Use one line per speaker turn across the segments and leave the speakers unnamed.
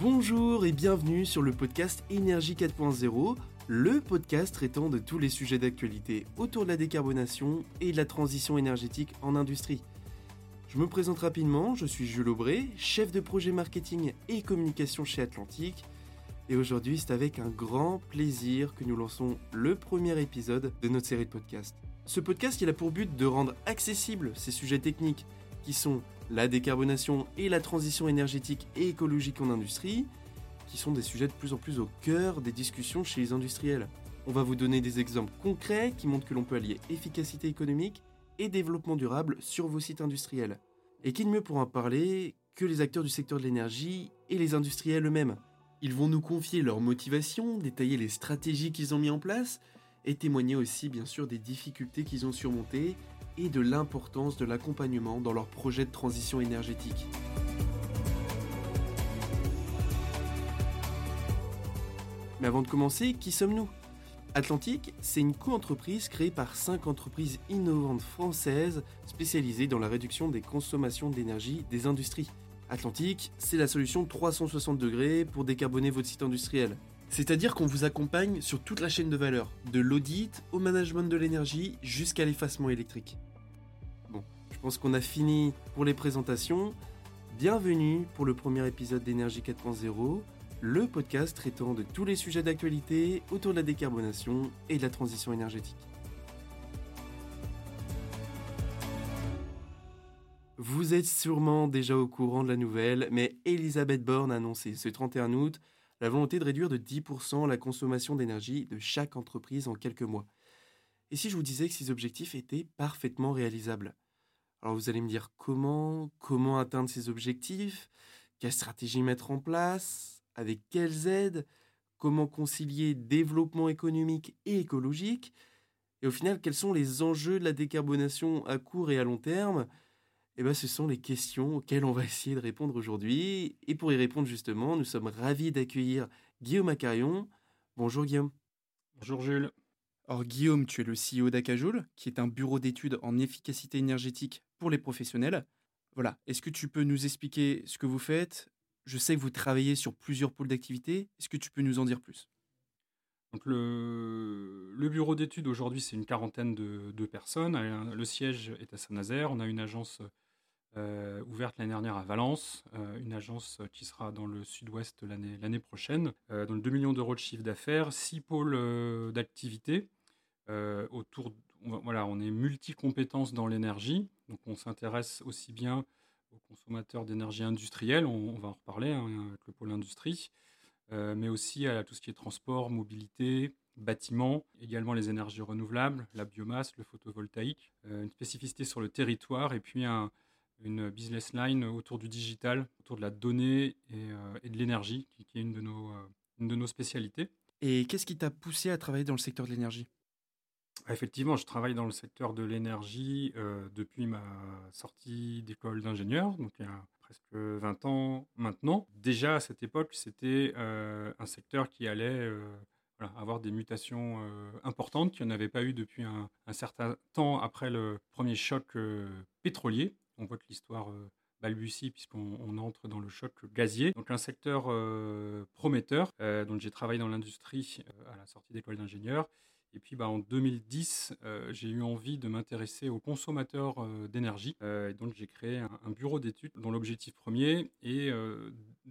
Bonjour et bienvenue sur le podcast Énergie 4.0, le podcast traitant de tous les sujets d'actualité autour de la décarbonation et de la transition énergétique en industrie. Je me présente rapidement, je suis Jules Aubray, chef de projet marketing et communication chez Atlantique. Et aujourd'hui, c'est avec un grand plaisir que nous lançons le premier épisode de notre série de podcasts. Ce podcast, il a pour but de rendre accessibles ces sujets techniques qui sont la décarbonation et la transition énergétique et écologique en industrie, qui sont des sujets de plus en plus au cœur des discussions chez les industriels. On va vous donner des exemples concrets qui montrent que l'on peut allier efficacité économique et développement durable sur vos sites industriels. Et qui de mieux pour en parler que les acteurs du secteur de l'énergie et les industriels eux-mêmes? Ils vont nous confier leurs motivations, détailler les stratégies qu'ils ont mis en place et témoigner aussi bien sûr des difficultés qu'ils ont surmontées et de l'importance de l'accompagnement dans leur projet de transition énergétique. Mais avant de commencer, qui sommes-nous? Atlantique, c'est une co-entreprise créée par cinq entreprises innovantes françaises spécialisées dans la réduction des consommations d'énergie des industries. Atlantique, c'est la solution 360 degrés pour décarboner votre site industriel. C'est-à-dire qu'on vous accompagne sur toute la chaîne de valeur, de l'audit au management de l'énergie jusqu'à l'effacement électrique. Bon, je pense qu'on a fini pour les présentations. Bienvenue pour le premier épisode d'Énergie 4.0, le podcast traitant de tous les sujets d'actualité autour de la décarbonation et de la transition énergétique. Vous êtes sûrement déjà au courant de la nouvelle, mais Elisabeth Borne a annoncé ce 31 août la volonté de réduire de 10% la consommation d'énergie de chaque entreprise en quelques mois. Et si je vous disais que ces objectifs étaient parfaitement réalisables? Alors vous allez me dire comment, comment atteindre ces objectifs, quelle stratégie mettre en place, avec quelles aides, comment concilier développement économique et écologique, et au final quels sont les enjeux de la décarbonation à court et à long terme, eh ben, ce sont les questions auxquelles on va essayer de répondre aujourd'hui. Et pour y répondre justement, nous sommes ravis d'accueillir Guillaume Acarion. Bonjour Guillaume.
Bonjour Jules.
Alors Guillaume, tu es le CEO d'Acajoule, qui est un bureau d'études en efficacité énergétique pour les professionnels. Voilà, est-ce que tu peux nous expliquer ce que vous faites? Je sais que vous travaillez sur plusieurs pôles d'activité. Est-ce que tu peux nous en dire plus?
Donc le, le bureau d'études aujourd'hui, c'est une quarantaine de, de, personnes. Le siège est à Saint-Nazaire. On a une agence euh, ouverte l'année dernière à Valence, euh, une agence qui sera dans le sud-ouest l'année prochaine. Euh, donc 2 millions d'euros de chiffre d'affaires, 6 pôles euh, d'activité. autour, on, voilà, on est multi-compétences dans l'énergie, donc on s'intéresse aussi bien aux consommateurs d'énergie industrielle, on, va en reparler hein, avec le pôle industrie, mais aussi à tout ce qui est transport, mobilité, bâtiments, également les énergies renouvelables, la biomasse, le photovoltaïque, une spécificité sur le territoire et puis un, une business line autour du digital, autour de la donnée et, euh, et de l'énergie, qui, qui, est une de, nos, euh, une de nos spécialités.
Et qu'est-ce qui t'a poussé à travailler dans le secteur de l'énergie?
Effectivement, je travaille dans le secteur de l'énergie euh, depuis ma sortie d'école d'ingénieur, donc il y a presque 20 ans maintenant. Déjà à cette époque, c'était euh, un secteur qui allait euh, voilà, avoir des mutations importantes, qui n'en avait pas eu depuis un, un, certain temps après le premier choc pétrolier on voit que l'histoire euh, balbutie puisqu'on on entre dans le choc gazier. Donc un secteur euh, prometteur. Euh, j'ai travaillé dans l'industrie euh, à la sortie d'école d'ingénieur. Et puis bah, en 2010, euh, j'ai eu envie de m'intéresser aux consommateurs d'énergie. donc j'ai créé un, un bureau d'études dont l'objectif premier est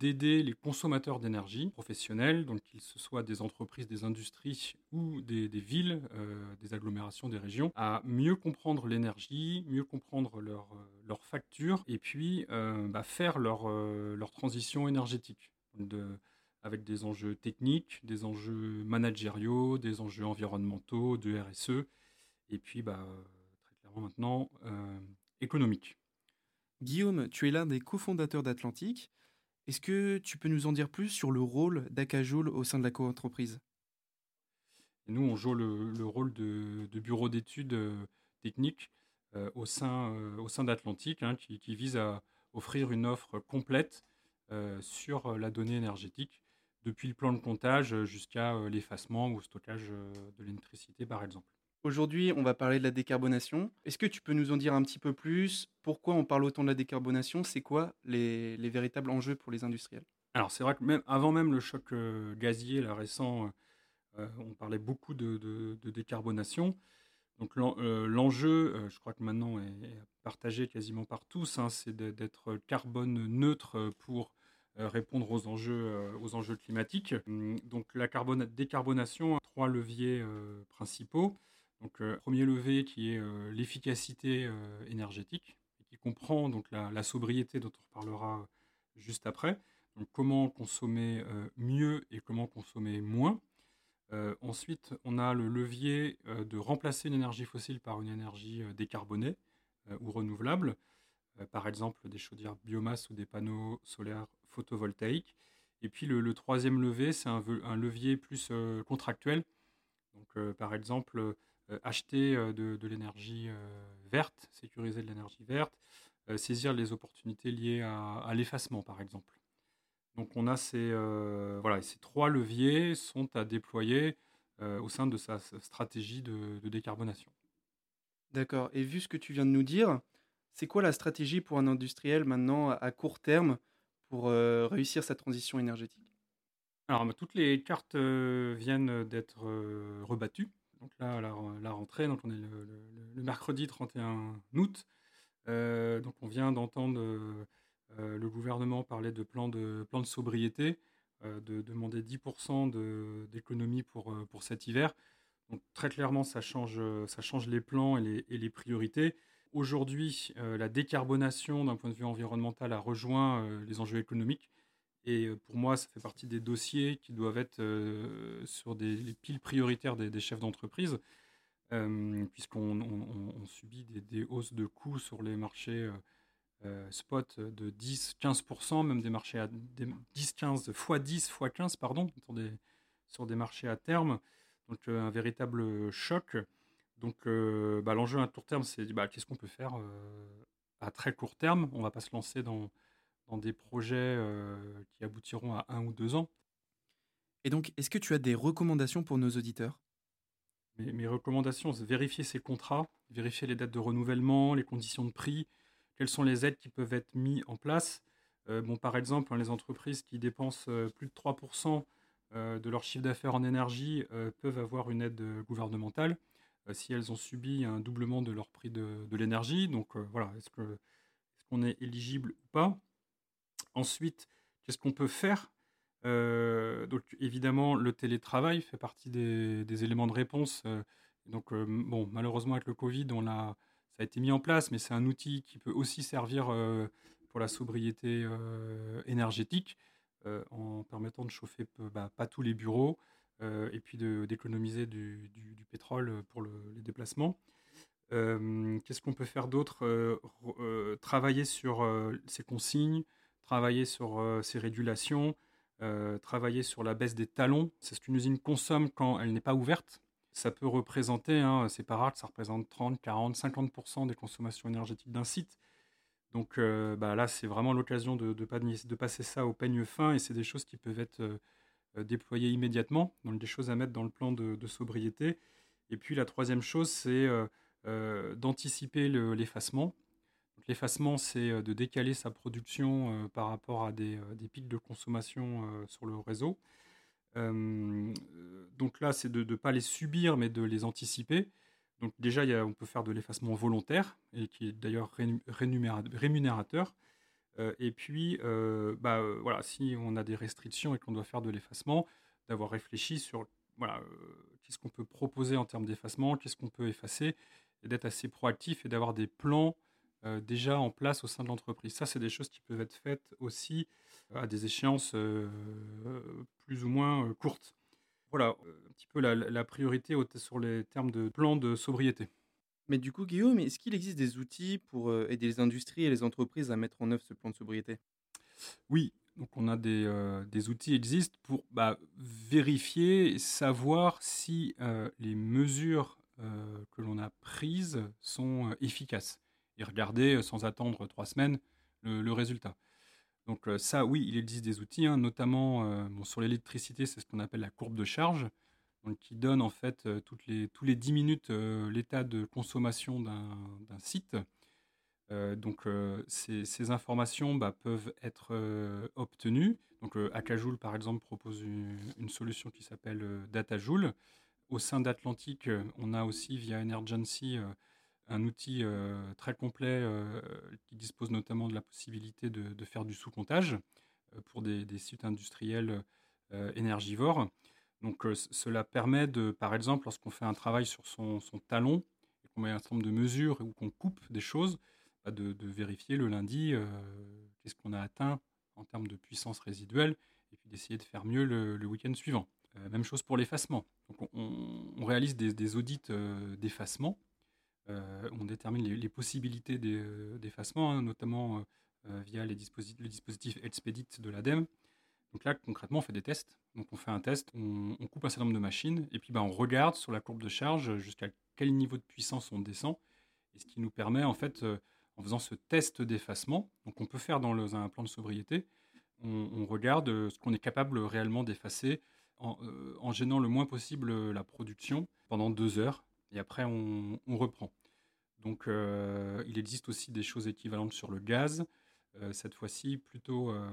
d'aider les consommateurs d'énergie professionnels, donc qu'ils se soient des entreprises, des industries ou des, villes, des agglomérations, des régions, à mieux comprendre l'énergie, mieux comprendre leurs leur factures et puis bah, faire leur, leur transition énergétique. Avec des enjeux techniques, des enjeux managériaux, des enjeux environnementaux, de RSE, et puis bah, très clairement maintenant euh, économiques.
Guillaume, tu es l'un des cofondateurs d'Atlantique. Est-ce que tu peux nous en dire plus sur le rôle d'Acajoule au sein de la coentreprise?
Nous, on joue le, le rôle de, bureau d'études euh, techniques euh, au sein, euh, au sein d'Atlantique, hein, qui, qui, vise à offrir une offre complète sur la donnée énergétique depuis le plan de comptage jusqu'à l'effacement ou stockage de l'électricité, par exemple.
Aujourd'hui, on va parler de la décarbonation. Est-ce que tu peux nous en dire un petit peu plus? Pourquoi on parle autant de la décarbonation? C'est quoi les, les, véritables enjeux pour les industriels?
Alors c'est vrai que même avant même le choc gazier, la récent, on parlait beaucoup de, décarbonation. Donc l'enjeu, je crois que maintenant est partagé quasiment par tous, hein, c'est d'être carbone neutre pour répondre aux enjeux, aux enjeux climatiques. Hum, donc la décarbonation, trois leviers principaux. Donc, premier levier qui est l'efficacité énergétique, qui comprend donc la, sobriété dont on reparlera juste après. Donc, comment consommer mieux et comment consommer moins. ensuite, on a le levier de remplacer une énergie fossile par une énergie décarbonée ou renouvelable, par exemple des chaudières biomasse ou des panneaux solaires photovoltaïques. Et puis le, troisième levier, c'est un, un, levier plus contractuel. Donc, par exemple, euh, acheter euh, de, l'énergie euh, verte, sécuriser de l'énergie verte, saisir les opportunités liées à, l'effacement, par exemple. Donc on a ces, voilà, ces trois leviers sont à déployer au sein de sa stratégie de, décarbonation.
D'accord. Et vu ce que tu viens de nous dire, c'est quoi la stratégie pour un industriel maintenant à court terme pour réussir sa transition énergétique?
Alors, bah, toutes les cartes viennent d'être rebattues. Donc là, la, rentrée, donc on est le, mercredi 31 août. Euh, donc on vient d'entendre euh, le gouvernement parler de plan de, sobriété, euh, de demander 10% d'économie pour, cet hiver. Donc très clairement, ça change, ça change les plans et les priorités. Aujourd'hui, la décarbonation d'un point de vue environnemental a rejoint les enjeux économiques. Et pour moi, ça fait partie des dossiers qui doivent être sur des, les piles prioritaires des, chefs d'entreprise, puisqu'on subit des, hausses de coûts sur les marchés spot de 10-15%, même des marchés à 10-15 x 10 x 15, pardon, sur des, sur des marchés à terme. Donc un véritable choc. Donc bah, l'enjeu à court terme, c'est bah, qu'est-ce qu'on peut faire à très court terme? On ne va pas se lancer dans dans des projets euh, qui aboutiront à un ou deux ans.
Et donc, est-ce que tu as des recommandations pour nos auditeurs?
Mes, recommandations, c'est vérifier ces contrats, vérifier les dates de renouvellement, les conditions de prix, quelles sont les aides qui peuvent être mises en place. Euh, bon, par exemple, hein, les entreprises qui dépensent euh, plus de 3% de leur chiffre d'affaires en énergie peuvent avoir une aide gouvernementale si elles ont subi un doublement de leur prix de, l'énergie. Donc voilà, est-ce qu'on est, est éligible ou pas? Ensuite, qu'est-ce qu'on peut faire? Euh, donc évidemment, le télétravail fait partie des, éléments de réponse. Euh, donc euh, bon, malheureusement avec le Covid, on ça a été mis en place, mais c'est un outil qui peut aussi servir pour la sobriété énergétique en permettant de chauffer bah, pas tous les bureaux et puis d'économiser du, pétrole pour les déplacements. Qu'est-ce qu'on peut faire d'autre? Travailler sur ces consignes, travailler sur euh, ses régulations, euh, travailler sur la baisse des talons. C'est ce qu'une usine consomme quand elle n'est pas ouverte. Ça peut représenter, hein, c'est pas rare, ça représente 30, 40, 50% des consommations énergétiques d'un site. Donc euh, bah là, c'est vraiment l'occasion de, de, passer ça au peigne fin et c'est des choses qui peuvent être déployées immédiatement, donc des choses à mettre dans le plan de, sobriété. Et puis la troisième chose, c'est d'anticiper l'effacement. L'effacement, c'est euh, de décaler sa production euh, par rapport à des, euh, pics de consommation sur le réseau. donc là, c'est de ne pas les subir, mais de les anticiper. Donc déjà, on peut faire de l'effacement volontaire, et qui est d'ailleurs rémunérateur. et puis, bah, voilà, si on a des restrictions et qu'on doit faire de l'effacement, d'avoir réfléchi sur voilà, qu'est-ce qu'on peut proposer en termes d'effacement, qu'est-ce qu'on peut effacer, et d'être assez proactif et d'avoir des plans euh, déjà en place au sein de l'entreprise. Ça, c'est des choses qui peuvent être faites aussi à des échéances euh, plus ou moins euh, courtes. Voilà, un petit peu la, priorité sur les termes de plan de sobriété.
Mais du coup, Guillaume, est-ce qu'il existe des outils pour aider les industries et les entreprises à mettre en œuvre ce plan de sobriété?
Oui, donc on a des, des outils existent pour bah, vérifier, savoir si les mesures que l'on a prises sont efficaces regarder euh, sans attendre trois semaines le, résultat. Donc euh, ça, oui, il existe des outils, hein, notamment euh, sur l'électricité, c'est ce qu'on appelle la courbe de charge, qui donne en fait toutes les, tous les 10 minutes l'état de consommation d'un site. donc ces, informations bah, peuvent être obtenues. Donc Akajoule, par exemple, propose une, solution qui s'appelle DataJoule. Au sein d'Atlantique, on a aussi via Energency un outil très complet qui dispose notamment de la possibilité de, faire du sous-comptage pour des, sites industriels énergivores. Donc cela permet de, par exemple, lorsqu'on fait un travail sur son, talon qu'on met un certain nombre de mesures ou qu'on coupe des choses, bah, de, vérifier le lundi qu'est-ce qu'on a atteint en termes de puissance résiduelle et puis d'essayer de faire mieux le, week-end suivant. même chose pour l'effacement. Donc on, réalise des, audits d'effacement. On détermine les, possibilités d'effacement, hein, notamment via les le dispositif Expedit de l'ADEME. Donc là, concrètement, on fait des tests. Donc on fait un test, on, coupe un certain nombre de machines, et puis bah, on regarde sur la courbe de charge jusqu'à quel niveau de puissance on descend, et ce qui nous permet, en fait, euh, en faisant ce test d'effacement, donc on peut faire dans un plan de sobriété, on, regarde euh, ce qu'on est capable réellement d'effacer euh, en, gênant le moins possible la production pendant deux heures, et après on, reprend. Donc il existe aussi des choses équivalentes sur le gaz, euh, cette fois-ci plutôt euh,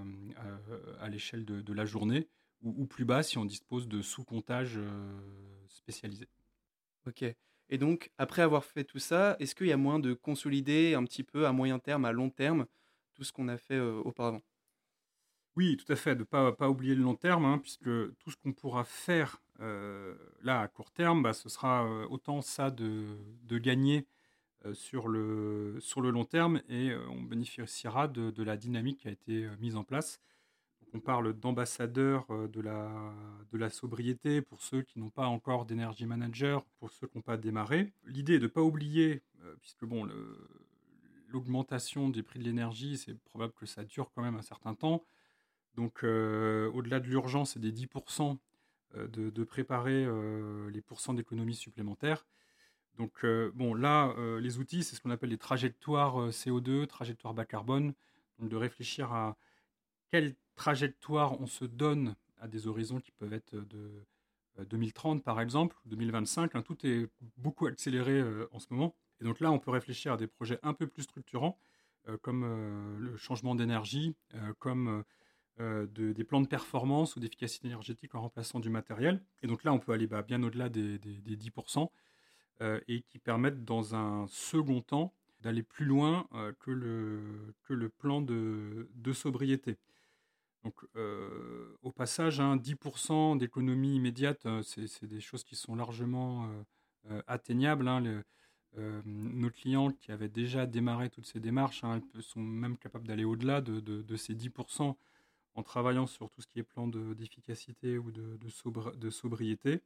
à, l'échelle de, la journée, ou, plus bas si on dispose de sous-comptage euh, spécialisés.
Ok. Et donc, après avoir fait tout ça, est-ce qu'il y a moyen de consolider un petit peu à moyen terme, à long terme, tout ce qu'on a fait auparavant?
Oui, tout à fait. De ne pas, pas oublier le long terme, hein, puisque tout ce qu'on pourra faire là à court terme, bah, ce sera autant ça de, de gagner euh, sur, le, sur le long terme et euh, on bénéficiera de, la dynamique qui a été euh, mise en place. on parle d'ambassadeurs de la, de la sobriété pour ceux qui n'ont pas encore d'énergie manager, pour ceux qui n'ont pas démarré. L'idée est de ne pas oublier, puisque bon, l'augmentation des prix de l'énergie, c'est probable que ça dure quand même un certain temps. Donc, au-delà de l'urgence et des 10%, de, de, préparer les pourcents d'économies supplémentaires. Donc, euh, bon, là, euh, les outils, c'est ce qu'on appelle les trajectoires euh, CO2, trajectoires bas carbone. Donc, de réfléchir à quelle trajectoire on se donne à des horizons qui peuvent être de 2030, par exemple, 2025. Hein. tout est beaucoup accéléré en ce moment. Et donc là, on peut réfléchir à des projets un peu plus structurants, comme le changement d'énergie, comme des plans de performance ou d'efficacité énergétique en remplaçant du matériel. Et donc là, on peut aller bah, bien au-delà des, des 10%. Euh, et qui permettent dans un second temps d'aller plus loin euh, que, le, plan de, sobriété. Donc, euh, au passage, 10% hein, d'économie immédiate, c'est des choses qui sont largement atteignables. Hein, nos clients qui avaient déjà démarré toutes ces démarches hein, sont même capables d'aller au-delà de, ces 10% en travaillant sur tout ce qui est plan d'efficacité ou de, sobriété.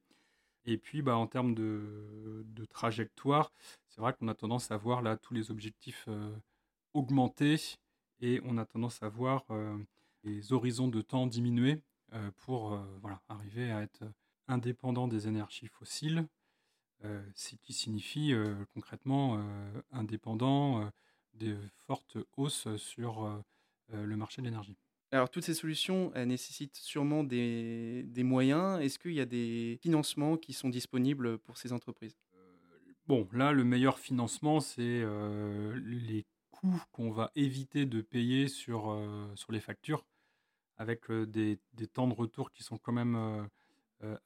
Et puis, bah, en termes de, trajectoire, c'est vrai qu'on a tendance à voir là tous les objectifs euh, augmenter et on a tendance à voir euh, les horizons de temps diminuer euh, pour voilà, arriver à être indépendant des énergies fossiles, ce qui signifie concrètement indépendant des fortes hausses sur le marché de l'énergie.
Alors, toutes ces solutions, nécessitent sûrement des, moyens. Est-ce qu'il y a des financements qui sont disponibles pour ces entreprises?
Euh, Bon, là, le meilleur financement, c'est euh, les coûts qu'on va éviter de payer sur, euh, sur les factures, avec des, temps de retour qui sont quand même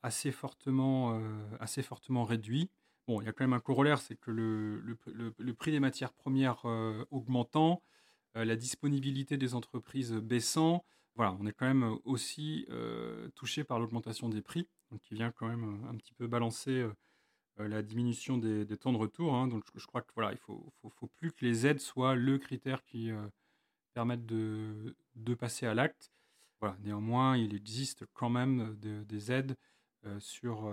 assez, fortement, assez fortement réduits. Bon, il y a quand même un corollaire, c'est que le, le, prix des matières premières augmentant, euh, la disponibilité des entreprises baissant. Voilà, on est quand même aussi euh, touché par l'augmentation des prix, qui vient quand même un petit peu balancer euh, la diminution des, temps de retour. Hein. donc je, crois que voilà, il faut, plus que les aides soient le critère qui permette de, passer à l'acte. Voilà, néanmoins, il existe quand même des aides sur,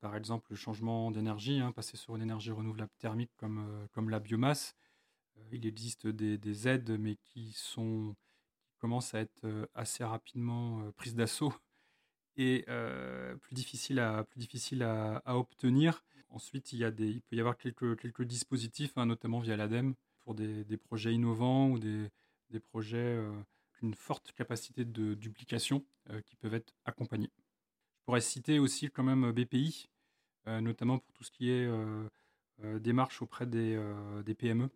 par exemple, le changement d'énergie, hein, passer sur une énergie renouvelable thermique comme, la biomasse, euh, il existe des, aides, mais qui, sont, commencent à être euh, assez rapidement euh, prises d'assaut et plus difficiles à, plus difficile à, obtenir. Ensuite, il, y a des, il peut y avoir quelques, quelques dispositifs, hein, notamment via l'ADEME, pour des, projets innovants ou des, des projets avec une forte capacité de duplication qui peuvent être accompagnés. Je pourrais citer aussi quand même BPI, notamment pour tout ce qui est démarche auprès des, des PME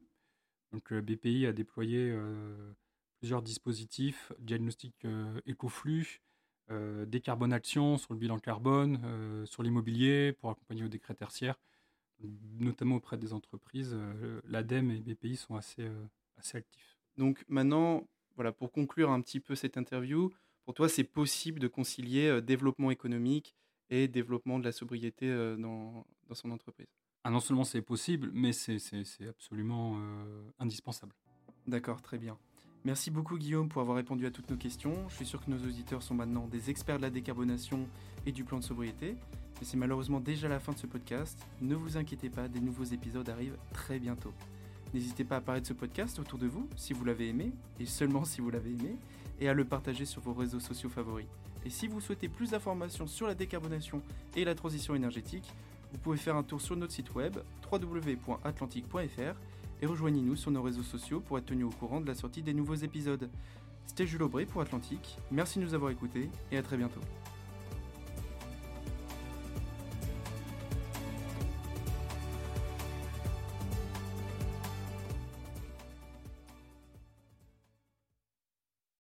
Donc BPI a déployé plusieurs dispositifs, diagnostic écoflux, décarbonation sur le bilan carbone, sur l'immobilier pour accompagner au décret tertiaire, notamment auprès des entreprises. L'ADEME et BPI sont assez, assez actifs.
Donc maintenant, voilà, pour conclure un petit peu cette interview, pour toi, c'est possible de concilier développement économique et développement de la sobriété dans, dans son entreprise?
Ah, Non seulement c'est possible, mais c'est absolument indispensable.
D'accord, très bien. Merci beaucoup Guillaume pour avoir répondu à toutes nos questions. Je suis sûr que nos auditeurs sont maintenant des experts de la décarbonation et du plan de sobriété. Mais c'est malheureusement déjà la fin de ce podcast. Ne vous inquiétez pas, des nouveaux épisodes arrivent très bientôt. N'hésitez pas à parler de ce podcast autour de vous si vous l'avez aimé, et seulement si vous l'avez aimé, et à le partager sur vos réseaux sociaux favoris. Et si vous souhaitez plus d'informations sur la décarbonation et la transition énergétique, vous pouvez faire un tour sur notre site web www.atlantique.fr et rejoignez-nous sur nos réseaux sociaux pour être tenu au courant de la sortie des nouveaux épisodes. C'était Jules Aubry pour Atlantique, merci de nous avoir écoutés et à très bientôt.